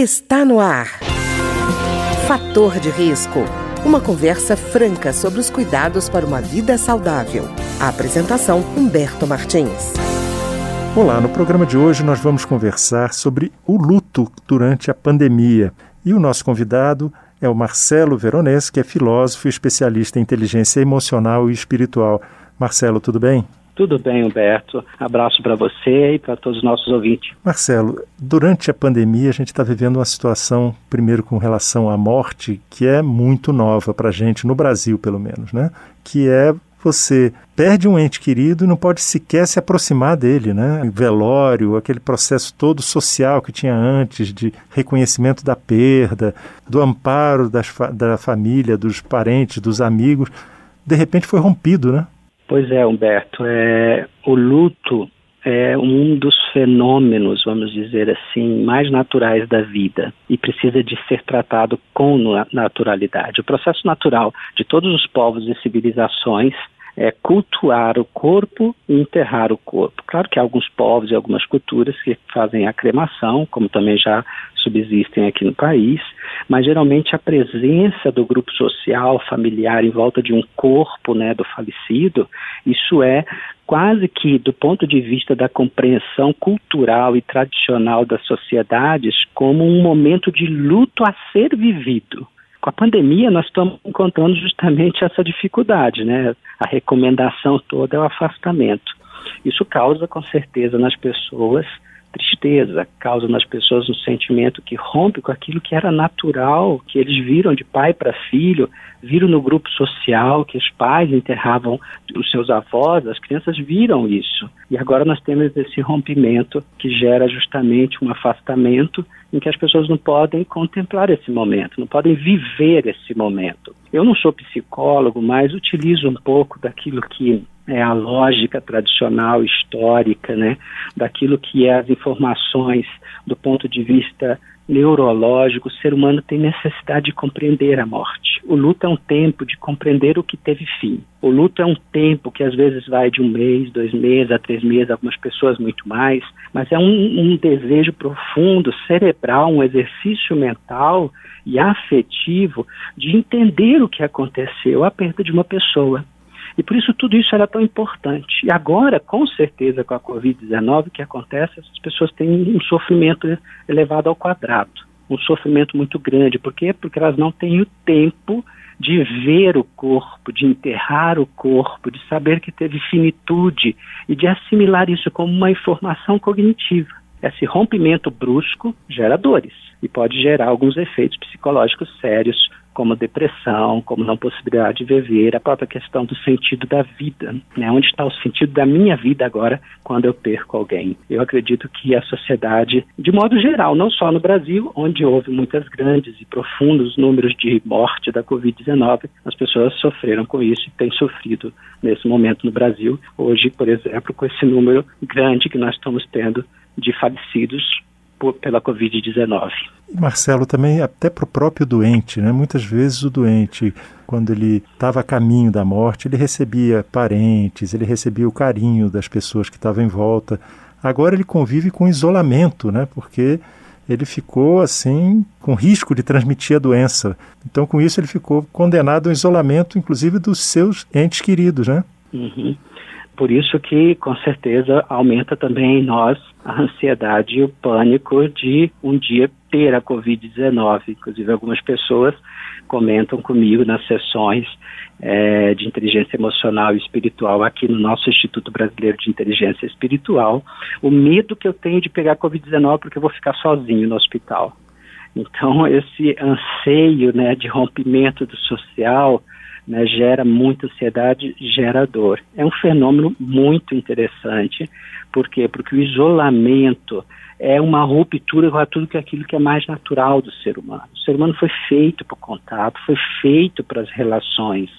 Está no ar. Fator de risco. Uma conversa franca sobre os cuidados para uma vida saudável. A apresentação Humberto Martins. Olá, no programa de hoje nós vamos conversar sobre o luto durante a pandemia. E o nosso convidado é o Marcelo Veronese, que é filósofo e especialista em inteligência emocional e espiritual. Marcelo, tudo bem? Tudo bem, Humberto. Abraço para você e para todos os nossos ouvintes. Marcelo, durante a pandemia a gente está vivendo uma situação, primeiro com relação à morte, que é muito nova para a gente, no Brasil pelo menos, né? Que é você perde um ente querido e não pode sequer se aproximar dele, né? Velório, aquele processo todo social que tinha antes de reconhecimento da perda, do amparo das, da família, dos parentes, dos amigos, de repente foi rompido, né? Pois é, Humberto. É, o luto é um dos fenômenos, vamos dizer assim, mais naturais da vida e precisa de ser tratado com naturalidade. O processo natural de todos os povos e civilizações é cultuar o corpo e enterrar o corpo. Claro que há alguns povos e algumas culturas que fazem a cremação, como também já subsistem aqui no país, mas geralmente a presença do grupo social, familiar em volta de um corpo, né, do falecido, isso é quase que do ponto de vista da compreensão cultural e tradicional das sociedades como um momento de luto a ser vivido. Com a pandemia, nós estamos encontrando justamente essa dificuldade, né? A recomendação toda é o afastamento. Isso causa, com certeza, nas pessoas tristeza, causa nas pessoas um sentimento que rompe com aquilo que era natural, que eles viram de pai para filho, viram no grupo social que os pais enterravam os seus avós, as crianças viram isso. E agora nós temos esse rompimento que gera justamente um afastamento em que as pessoas não podem contemplar esse momento, não podem viver esse momento. Eu não sou psicólogo, mas utilizo um pouco daquilo que é a lógica tradicional histórica, né, daquilo que é as informações do ponto de vista neurológico, o ser humano tem necessidade de compreender a morte. O luto é um tempo de compreender o que teve fim. O luto é um tempo que às vezes vai de um mês, dois meses, a três meses, algumas pessoas muito mais, mas é um, um desejo profundo, cerebral, um exercício mental e afetivo de entender o que aconteceu, a perda de uma pessoa. E por isso tudo isso era tão importante. E agora, com certeza, com a Covid-19, o que acontece? As pessoas têm um sofrimento elevado ao quadrado, um sofrimento muito grande. Por quê? Porque elas não têm o tempo de ver o corpo, de enterrar o corpo, de saber que teve finitude e de assimilar isso como uma informação cognitiva. Esse rompimento brusco gera dores e pode gerar alguns efeitos psicológicos sérios, como depressão, como não possibilidade de viver, a própria questão do sentido da vida, né? Onde está o sentido da minha vida agora quando eu perco alguém? Eu acredito que a sociedade, de modo geral, não só no Brasil, onde houve muitas grandes e profundos números de morte da Covid-19, as pessoas sofreram com isso e têm sofrido nesse momento no Brasil. Hoje, por exemplo, com esse número grande que nós estamos tendo de falecidos por, pela Covid-19. Marcelo, também até para o próprio doente, né? muitas vezes o doente, quando ele estava a caminho da morte, ele recebia parentes, ele recebia o carinho das pessoas que estavam em volta. Agora ele convive com isolamento, né? porque ele ficou assim com risco de transmitir a doença. Então, com isso, ele ficou condenado ao isolamento, inclusive dos seus entes queridos, né? Uhum. Por isso que, com certeza, aumenta também em nós a ansiedade e o pânico de um dia ter a Covid-19. Inclusive, algumas pessoas comentam comigo nas sessões é, de inteligência emocional e espiritual aqui no nosso Instituto Brasileiro de Inteligência Espiritual, o medo que eu tenho de pegar Covid-19 porque eu vou ficar sozinho no hospital. Então, esse anseio né, de rompimento do social né, gera muita ansiedade, gera dor. É um fenômeno muito interessante. Por quê? Porque o isolamento é uma ruptura com tudo que aquilo que é mais natural do ser humano. O ser humano foi feito para o contato, foi feito para as relações.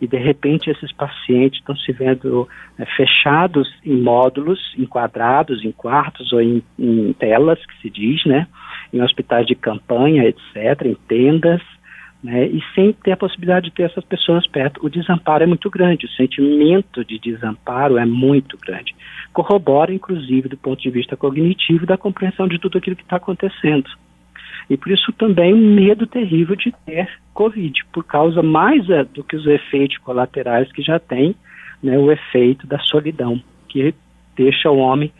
E de repente esses pacientes estão se vendo né, fechados em módulos, enquadrados em quartos ou em, em telas, que se diz, né? Em hospitais de campanha, etc., em tendas, né, e sem ter a possibilidade de ter essas pessoas perto. O desamparo é muito grande, o sentimento de desamparo é muito grande. Corrobora, inclusive, do ponto de vista cognitivo, da compreensão de tudo aquilo que está acontecendo. E por isso também um medo terrível de ter Covid, por causa mais é, do que os efeitos colaterais que já tem, né, o efeito da solidão, que deixa o homem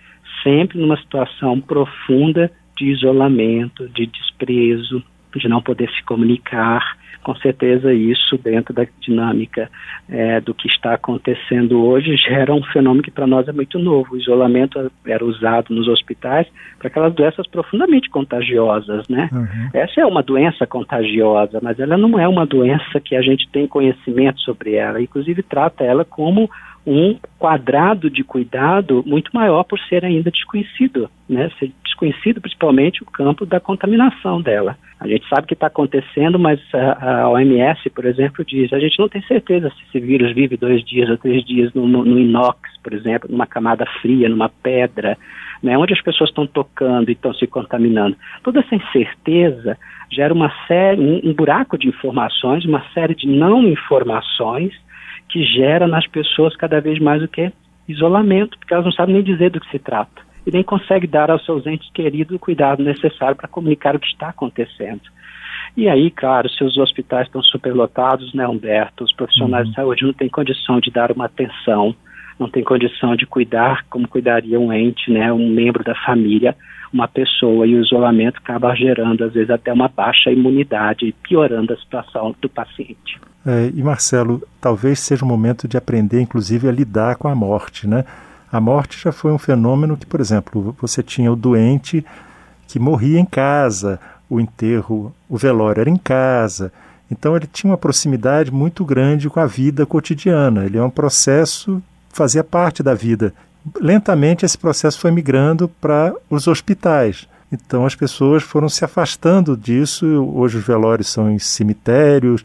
sempre numa situação profunda de isolamento, de desprezo, de não poder se comunicar. Com certeza, isso, dentro da dinâmica é, do que está acontecendo hoje, gera um fenômeno que para nós é muito novo. O isolamento era usado nos hospitais para aquelas doenças profundamente contagiosas, né? Uhum. Essa é uma doença contagiosa, mas ela não é uma doença que a gente tem conhecimento sobre ela. Inclusive, trata ela como um quadrado de cuidado muito maior por ser ainda desconhecido, né? Ser desconhecido principalmente o campo da contaminação dela. A gente sabe que está acontecendo, mas a, a, OMS, por exemplo, diz a gente não tem certeza se esse vírus vive dois dias ou três dias no, no, no inox, por exemplo, numa camada fria, numa pedra, né? Onde as pessoas estão tocando e estão se contaminando. Toda essa incerteza gera uma série, um, um buraco de informações, uma série de não informações que gera nas pessoas cada vez mais o que? Isolamento, porque elas não sabem nem dizer do que se trata e nem conseguem dar aos seus entes queridos o cuidado necessário para comunicar o que está acontecendo. E aí, claro, se os hospitais estão superlotados, né, Humberto, os profissionais uhum. de saúde não têm condição de dar uma atenção, não têm condição de cuidar como cuidaria um ente, né, um membro da família, uma pessoa, e o isolamento acaba gerando, às vezes, até uma baixa imunidade, piorando a situação do paciente. É, e Marcelo, talvez seja o momento de aprender, inclusive, a lidar com a morte, né? A morte já foi um fenômeno que, por exemplo, você tinha o doente que morria em casa, o enterro, o velório era em casa. Então ele tinha uma proximidade muito grande com a vida cotidiana. Ele é um processo, fazia parte da vida. Lentamente esse processo foi migrando para os hospitais. Então as pessoas foram se afastando disso. Hoje os velórios são em cemitérios,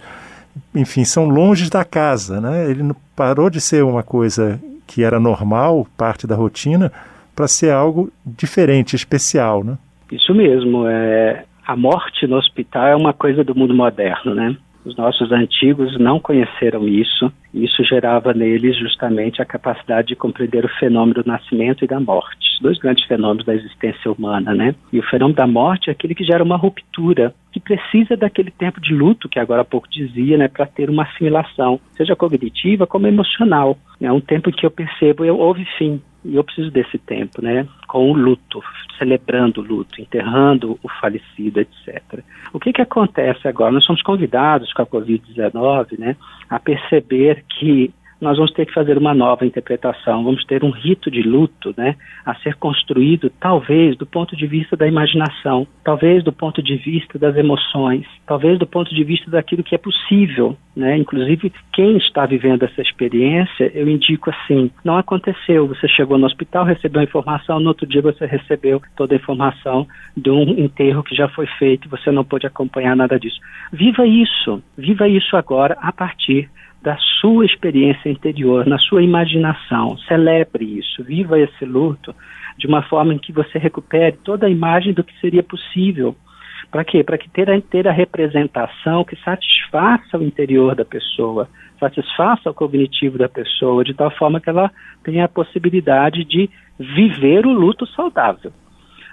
enfim, são longe da casa, né? Ele parou de ser uma coisa que era normal, parte da rotina, para ser algo diferente, especial, né? Isso mesmo. É, a morte no hospital é uma coisa do mundo moderno, né? Os nossos antigos não conheceram isso. Isso gerava neles justamente a capacidade de compreender o fenômeno do nascimento e da morte, dois grandes fenômenos da existência humana, né? E o fenômeno da morte é aquele que gera uma ruptura, que precisa daquele tempo de luto que agora há pouco dizia, né, para ter uma assimilação, seja cognitiva como emocional. É um tempo em que eu percebo, eu houve fim, e eu preciso desse tempo, né? Com o luto, celebrando o luto, enterrando o falecido, etc. O que que acontece agora? Nós somos convidados com a Covid-19, né, a perceber que nós vamos ter que fazer uma nova interpretação, vamos ter um rito de luto, né, a ser construído talvez do ponto de vista da imaginação, talvez do ponto de vista das emoções, talvez do ponto de vista daquilo que é possível, né? Inclusive quem está vivendo essa experiência, eu indico assim, não aconteceu, você chegou no hospital, recebeu a informação, no outro dia você recebeu toda a informação de um enterro que já foi feito, você não pôde acompanhar nada disso. Viva isso, viva isso agora a partir da sua experiência interior, na sua imaginação. Celebre isso, viva esse luto de uma forma em que você recupere toda a imagem do que seria possível. Para quê? Para que ter a, ter a representação que satisfaça o interior da pessoa, satisfaça o cognitivo da pessoa, de tal forma que ela tenha a possibilidade de viver o luto saudável.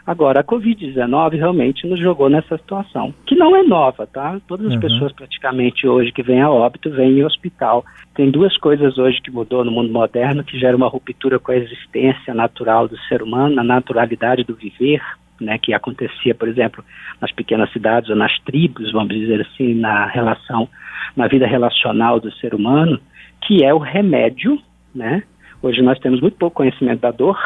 Agora, a Covid-19 realmente nos jogou nessa situação, que não é nova, tá? Todas as uhum. pessoas praticamente hoje que vêm a óbito vêm em hospital. Tem duas coisas hoje que mudou no mundo moderno que gera uma ruptura com a existência natural do ser humano, a naturalidade do viver, né, que acontecia, por exemplo, nas pequenas cidades ou nas tribos, vamos dizer assim, na relação, na vida relacional do ser humano, que é o remédio, né? Hoje nós temos muito pouco conhecimento da dor,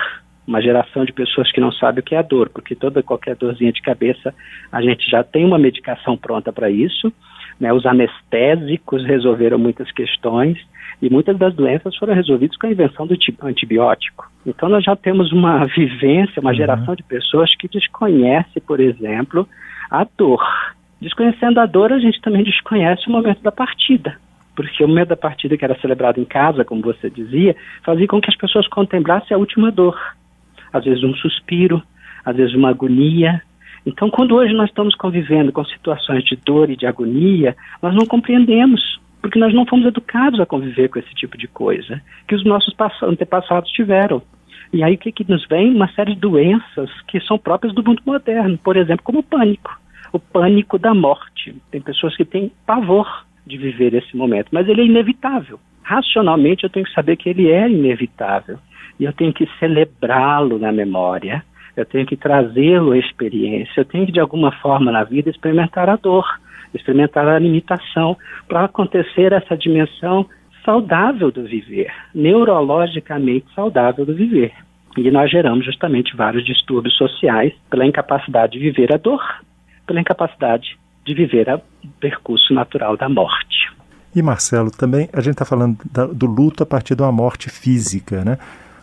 uma geração de pessoas que não sabe o que é a dor, porque toda qualquer dorzinha de cabeça a gente já tem uma medicação pronta para isso. Né? Os anestésicos resolveram muitas questões e muitas das doenças foram resolvidas com a invenção do antibiótico. Então nós já temos uma vivência, uma uhum. geração de pessoas que desconhece, por exemplo, a dor. Desconhecendo a dor, a gente também desconhece o momento da partida porque o momento da partida, que era celebrado em casa, como você dizia, fazia com que as pessoas contemplassem a última dor às vezes um suspiro, às vezes uma agonia. Então, quando hoje nós estamos convivendo com situações de dor e de agonia, nós não compreendemos, porque nós não fomos educados a conviver com esse tipo de coisa, que os nossos antepassados tiveram. E aí o que, que nos vem? Uma série de doenças que são próprias do mundo moderno, por exemplo, como o pânico. o pânico da morte. Tem pessoas que têm pavor de viver esse momento, mas ele é inevitável. Racionalmente eu tenho que saber que ele é inevitável e eu tenho que celebrá-lo na memória, eu tenho que trazê-lo à experiência, eu tenho que de alguma forma na vida experimentar a dor, experimentar a limitação para acontecer essa dimensão saudável do viver, neurologicamente saudável do viver. E nós geramos justamente vários distúrbios sociais pela incapacidade de viver a dor, pela incapacidade de viver o percurso natural da morte. E Marcelo, também a gente está falando da, do luto a partir de uma morte física, né?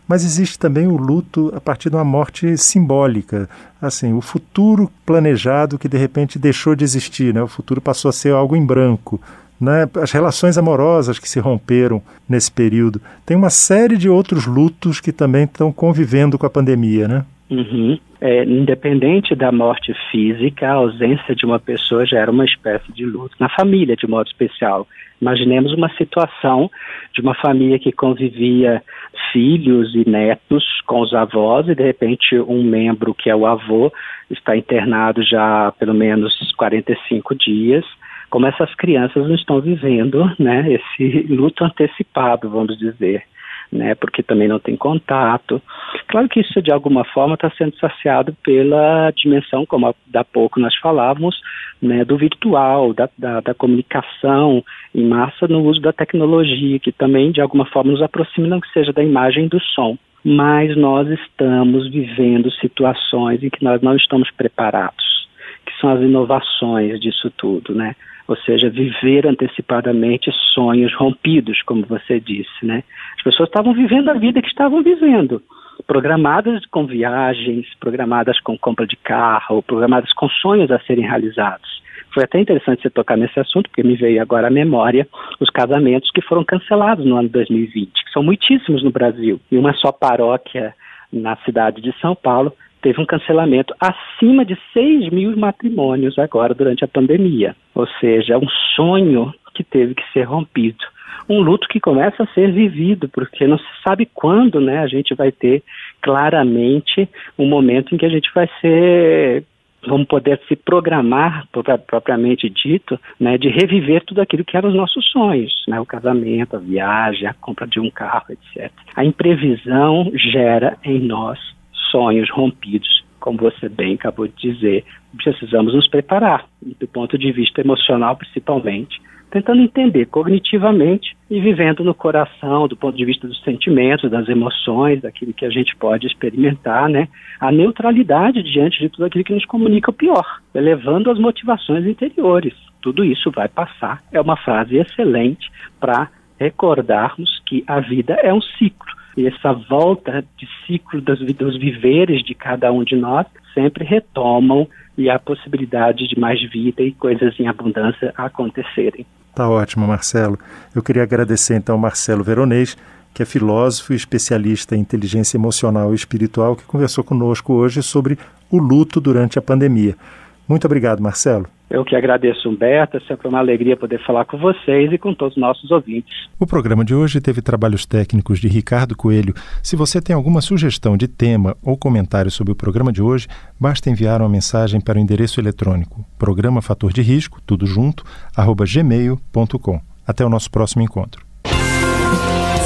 Mas existe também o luto a partir de uma morte simbólica, assim, o futuro planejado que de repente deixou de existir, né? O futuro passou a ser algo em branco né, as relações amorosas que se romperam nesse período. Tem uma série de outros lutos que também estão convivendo com a pandemia, né? Uhum. É, independente da morte física, a ausência de uma pessoa já era uma espécie de luto, na família de modo especial. Imaginemos uma situação de uma família que convivia filhos e netos com os avós e de repente um membro que é o avô está internado já há pelo menos 45 dias como essas crianças não estão vivendo né, esse luto antecipado, vamos dizer. Né, porque também não tem contato. Claro que isso de alguma forma está sendo saciado pela dimensão, como há pouco nós falávamos, né, do virtual, da, da, da, comunicação em massa no uso da tecnologia, que também de alguma forma nos aproxima, não que seja da imagem do som. Mas nós estamos vivendo situações em que nós não estamos preparados, são as inovações disso tudo, né? ou seja, viver antecipadamente sonhos rompidos, como você disse, né? As pessoas estavam vivendo a vida que estavam vivendo, programadas com viagens, programadas com compra de carro, programadas com sonhos a serem realizados. Foi até interessante você tocar nesse assunto, porque me veio agora à memória os casamentos que foram cancelados no ano 2020, que são muitíssimos no Brasil. E uma só paróquia na cidade de São Paulo teve um cancelamento acima de 6 mil matrimônios agora durante a pandemia. Ou seja, um sonho que teve que ser rompido. Um luto que começa a ser vivido, porque não se sabe quando né, a gente vai ter claramente um momento em que a gente vai ser vamos poder se programar, propriamente dito, né, de reviver tudo aquilo que eram os nossos sonhos, né, o casamento, a viagem, a compra de um carro, etc. A imprevisão gera em nós sonhos rompidos, como você bem acabou de dizer. Precisamos nos preparar, do ponto de vista emocional principalmente, tentando entender cognitivamente e vivendo no coração, do ponto de vista dos sentimentos, das emoções, daquilo que a gente pode experimentar, né? A neutralidade diante de tudo aquilo que nos comunica o pior, elevando as motivações interiores. Tudo isso vai passar. É uma frase excelente para recordarmos que a vida é um ciclo e essa volta de ciclo dos, dos viveres de cada um de nós sempre retomam e a possibilidade de mais vida e coisas em abundância acontecerem. Tá ótimo, Marcelo. Eu queria agradecer então ao Marcelo Veronês, que é filósofo e especialista em inteligência emocional e espiritual, que conversou conosco hoje sobre o luto durante a pandemia. Muito obrigado, Marcelo. Eu que agradeço, Humberto. É sempre uma alegria poder falar com vocês e com todos os nossos ouvintes. O programa de hoje teve trabalhos técnicos de Ricardo Coelho. Se você tem alguma sugestão de tema ou comentário sobre o programa de hoje, basta enviar uma mensagem para o endereço eletrônico programa fator de risco, tudo junto, arroba gmail.com. Até o nosso próximo encontro.